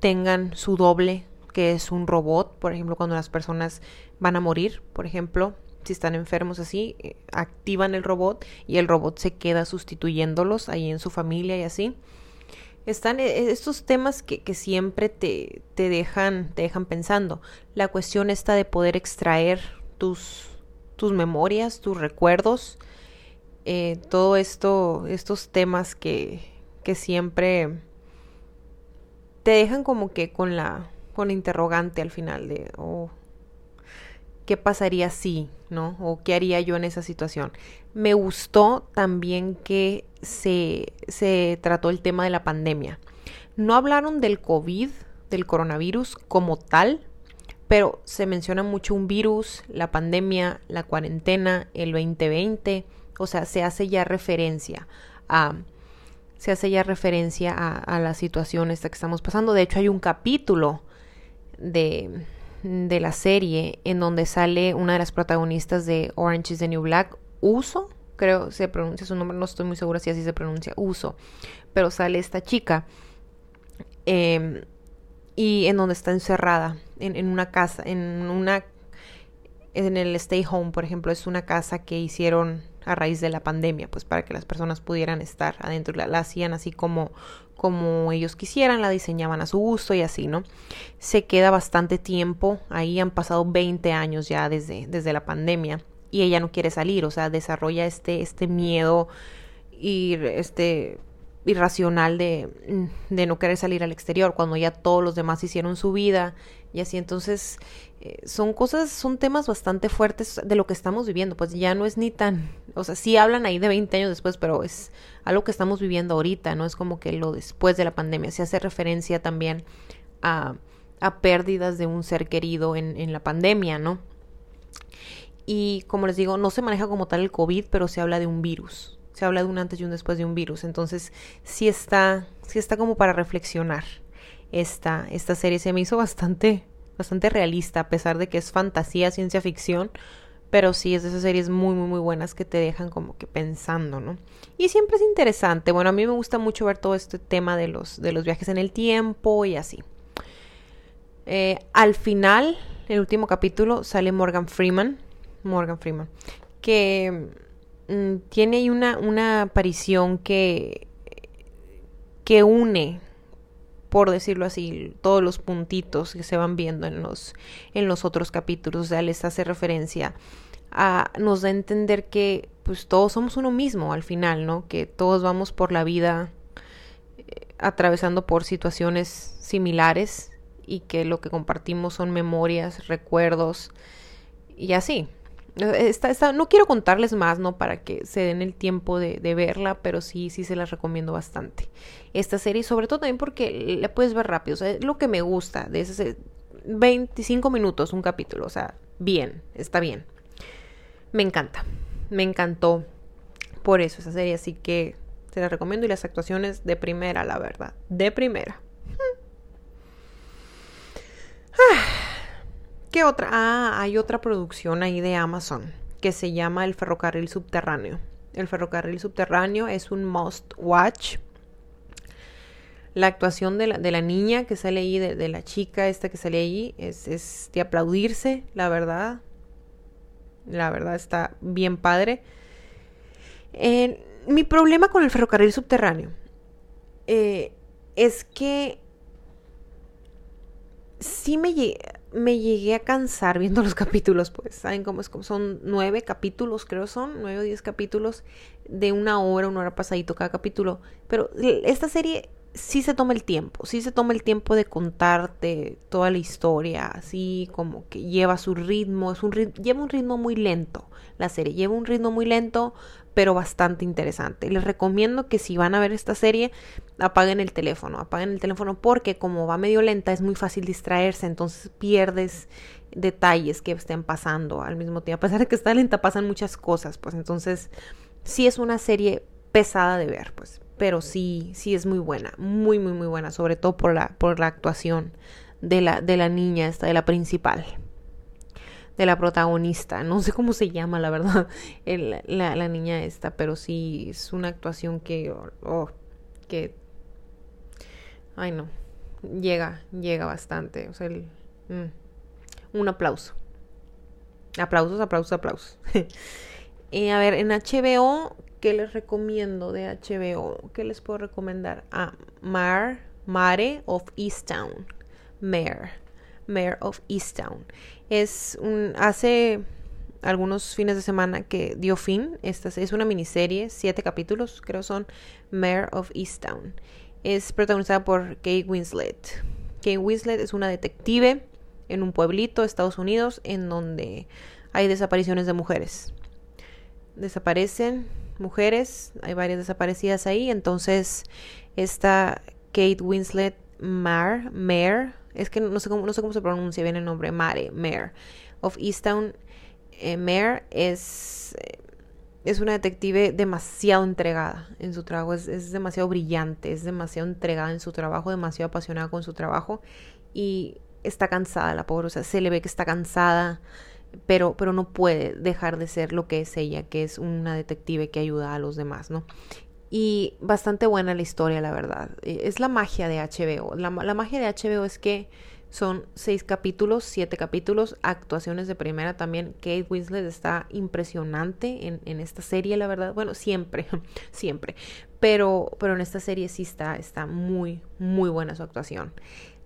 tengan su doble, que es un robot, por ejemplo, cuando las personas van a morir, por ejemplo, si están enfermos así, activan el robot y el robot se queda sustituyéndolos ahí en su familia y así están e, estos temas que, que siempre te, te, dejan, te dejan pensando. La cuestión está de poder extraer tus, tus memorias, tus recuerdos, eh, todo esto, estos temas que, que siempre te dejan como que con la, con la interrogante al final de, oh, ¿qué pasaría si, no? O qué haría yo en esa situación. Me gustó también que se, se trató el tema de la pandemia. No hablaron del COVID, del coronavirus como tal, pero se menciona mucho un virus, la pandemia, la cuarentena, el 2020, o sea, se hace ya referencia a se hace ya referencia a, a la situación esta que estamos pasando. De hecho, hay un capítulo de, de la serie en donde sale una de las protagonistas de Orange is the New Black, Uso, creo se pronuncia su nombre, no estoy muy segura si así se pronuncia, Uso, pero sale esta chica em, y en donde está encerrada, en, una casa, en una, en el Stay Home, por ejemplo, es una casa que hicieron a raíz de la pandemia, pues para que las personas pudieran estar adentro, la, la hacían así como, como ellos quisieran, la diseñaban a su gusto y así, ¿no? Se queda bastante tiempo, ahí han pasado 20 años ya desde, desde la pandemia y ella no quiere salir, o sea, desarrolla este, este miedo y este irracional de, de no querer salir al exterior cuando ya todos los demás hicieron su vida y así entonces eh, son cosas, son temas bastante fuertes de lo que estamos viviendo, pues ya no es ni tan, o sea, sí hablan ahí de 20 años después, pero es algo que estamos viviendo ahorita, no es como que lo después de la pandemia, se hace referencia también a, a pérdidas de un ser querido en, en la pandemia, ¿no? Y como les digo, no se maneja como tal el COVID, pero se habla de un virus. Se habla de un antes y un después de un virus. Entonces, sí está, sí está como para reflexionar. Esta, esta serie se me hizo bastante, bastante realista, a pesar de que es fantasía, ciencia ficción. Pero sí es de esas series muy, muy, muy buenas que te dejan como que pensando, ¿no? Y siempre es interesante. Bueno, a mí me gusta mucho ver todo este tema de los, de los viajes en el tiempo y así. Eh, al final, el último capítulo, sale Morgan Freeman Morgan Freeman, que mm, tiene ahí una, una aparición que, que une, por decirlo así, todos los puntitos que se van viendo en los, en los otros capítulos. O les hace referencia a, nos da a entender que pues todos somos uno mismo al final, ¿no? Que todos vamos por la vida eh, atravesando por situaciones similares y que lo que compartimos son memorias, recuerdos y así no quiero contarles más, ¿no? Para que se den el tiempo de, verla, pero sí, sí se las recomiendo bastante. Esta serie, sobre todo también porque la puedes ver rápido. O sea, es lo que me gusta de ese 25 minutos un capítulo. O sea, bien, está bien. Me encanta. Me encantó por eso esa serie. Así que se la recomiendo. Y las actuaciones de primera, la verdad. De primera. ¿Qué otra? Ah, hay otra producción ahí de Amazon que se llama El ferrocarril subterráneo. El ferrocarril subterráneo es un must watch. La actuación de la, de la niña que sale ahí, de, la chica esta que sale ahí, es, es, de aplaudirse, la verdad. La verdad está bien padre. mi problema con el ferrocarril subterráneo eh, es que sí me llega me llegué a cansar viendo [LAUGHS] los capítulos, pues, ¿saben cómo es? Son nueve capítulos, creo son, nueve o diez capítulos de una hora, una hora pasadito cada capítulo. Pero esta serie sí se toma el tiempo, sí se toma el tiempo de contarte toda la historia, así como que lleva su ritmo, es un lleva un ritmo muy lento la serie, lleva un ritmo muy lento, pero bastante interesante. Les recomiendo que si van a ver esta serie, apaguen el teléfono, apaguen el teléfono porque como va medio lenta es muy fácil distraerse, entonces pierdes detalles que estén pasando al mismo tiempo. A pesar de que está lenta, pasan muchas cosas, pues entonces sí es una serie pesada de ver, pues, pero sí, sí es muy buena, muy, muy, muy buena, sobre todo por la, por la actuación de la, de la niña esta, de la principal, de la protagonista. No sé cómo se llama, la verdad, [LAUGHS] la, niña esta, pero sí es una actuación que, oh, que, ay no, llega, llega bastante. O sea, mm, un aplauso. Aplausos, aplausos, aplausos. [LAUGHS] Eh, a ver, en HBO, ¿qué les recomiendo de HBO? ¿Qué les puedo recomendar? Ah, Mar, Mare of Easttown. Mare. Mare of Easttown. Es un. Hace algunos fines de semana que dio fin. Esta es una miniserie, siete capítulos, creo son. Mare of Easttown. Es protagonizada por Kate Winslet. Kate Winslet es una detective en un pueblito Estados Unidos en donde hay desapariciones de mujeres. Desaparecen mujeres, hay varias desaparecidas ahí, entonces esta Kate Winslet Mar, Mare, es que no sé cómo, no sé cómo se pronuncia bien el nombre, Mare, Mare, of Easttown, eh, Mare es, es una detective demasiado entregada en su trabajo, es, es demasiado brillante, es demasiado entregada en su trabajo, demasiado apasionada con su trabajo. Y está cansada la pobre, o sea, se le ve que está cansada, pero, pero no puede dejar de ser lo que es ella, que es una detective que ayuda a los demás, ¿no? Y bastante buena la historia, la verdad. E, es la magia de HBO. La, magia de HBO es que son seis capítulos, siete capítulos, actuaciones de primera también. Kate Winslet está impresionante en, en esta serie, la verdad. Bueno, siempre, [LAUGHS] siempre. Pero, pero en esta serie sí está, está muy, muy buena su actuación.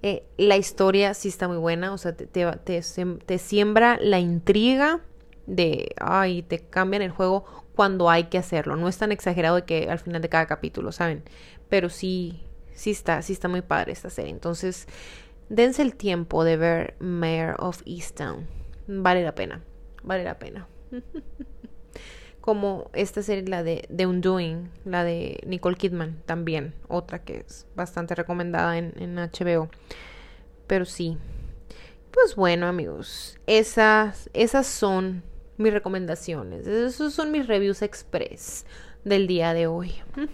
Eh, la historia sí está muy buena, o sea, te, te, siembra la intriga de, ay, te cambian el juego cuando hay que hacerlo. No es tan exagerado de que al final de cada capítulo, ¿saben? Pero sí, sí está, sí está muy padre esta serie. Entonces, dense el tiempo de ver Mayor of Easttown. Vale la pena, vale la pena. [LAUGHS] como esta serie, la de The Undoing, la de Nicole Kidman, también, otra que es bastante recomendada en, HBO. Pero sí. Pues bueno, amigos, esas, esas son mis recomendaciones. Esos son mis reviews express del día de hoy. [LAUGHS]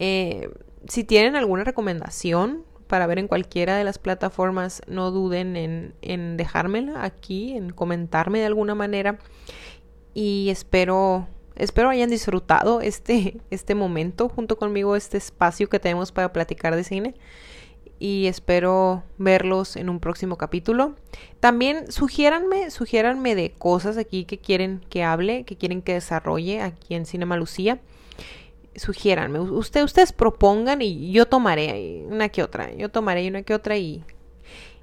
Eh, si tienen alguna recomendación para ver en cualquiera de las plataformas, no duden en, en dejármela aquí, en comentarme de alguna manera y espero espero hayan disfrutado este este momento junto conmigo este espacio que tenemos para platicar de cine y espero verlos en un próximo capítulo. También sugiéranme, sugiéranme de cosas aquí que quieren que hable, que quieren que desarrolle aquí en Cinema Lucía. Sugiéranme, usted, ustedes propongan y yo tomaré una que otra, yo tomaré una que otra y,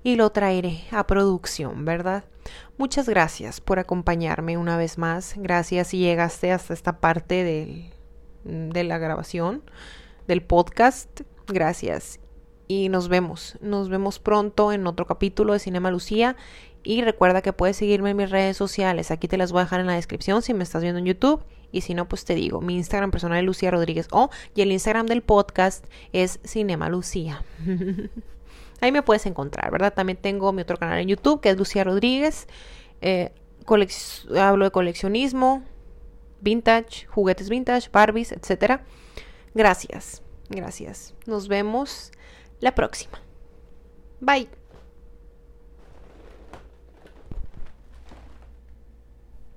y lo traeré a producción, ¿verdad? Muchas gracias por acompañarme una vez más. Gracias si llegaste hasta esta parte de la grabación del podcast. Gracias. Y nos vemos. Nos vemos pronto en otro capítulo de Cinema Lucía. Y recuerda que puedes seguirme en mis redes sociales. Aquí te las voy a dejar en la descripción si me estás viendo en YouTube. Y si no, pues te digo, mi Instagram personal es Lucía Rodríguez O. Y el Instagram del podcast es Cinema Lucía. [LAUGHS] Ahí me puedes encontrar, ¿verdad? También tengo mi otro canal en YouTube, que es Lucía Rodríguez. Eh, hablo de coleccionismo, vintage, juguetes vintage, Barbies, etc. Gracias, gracias. Nos vemos la próxima. Bye.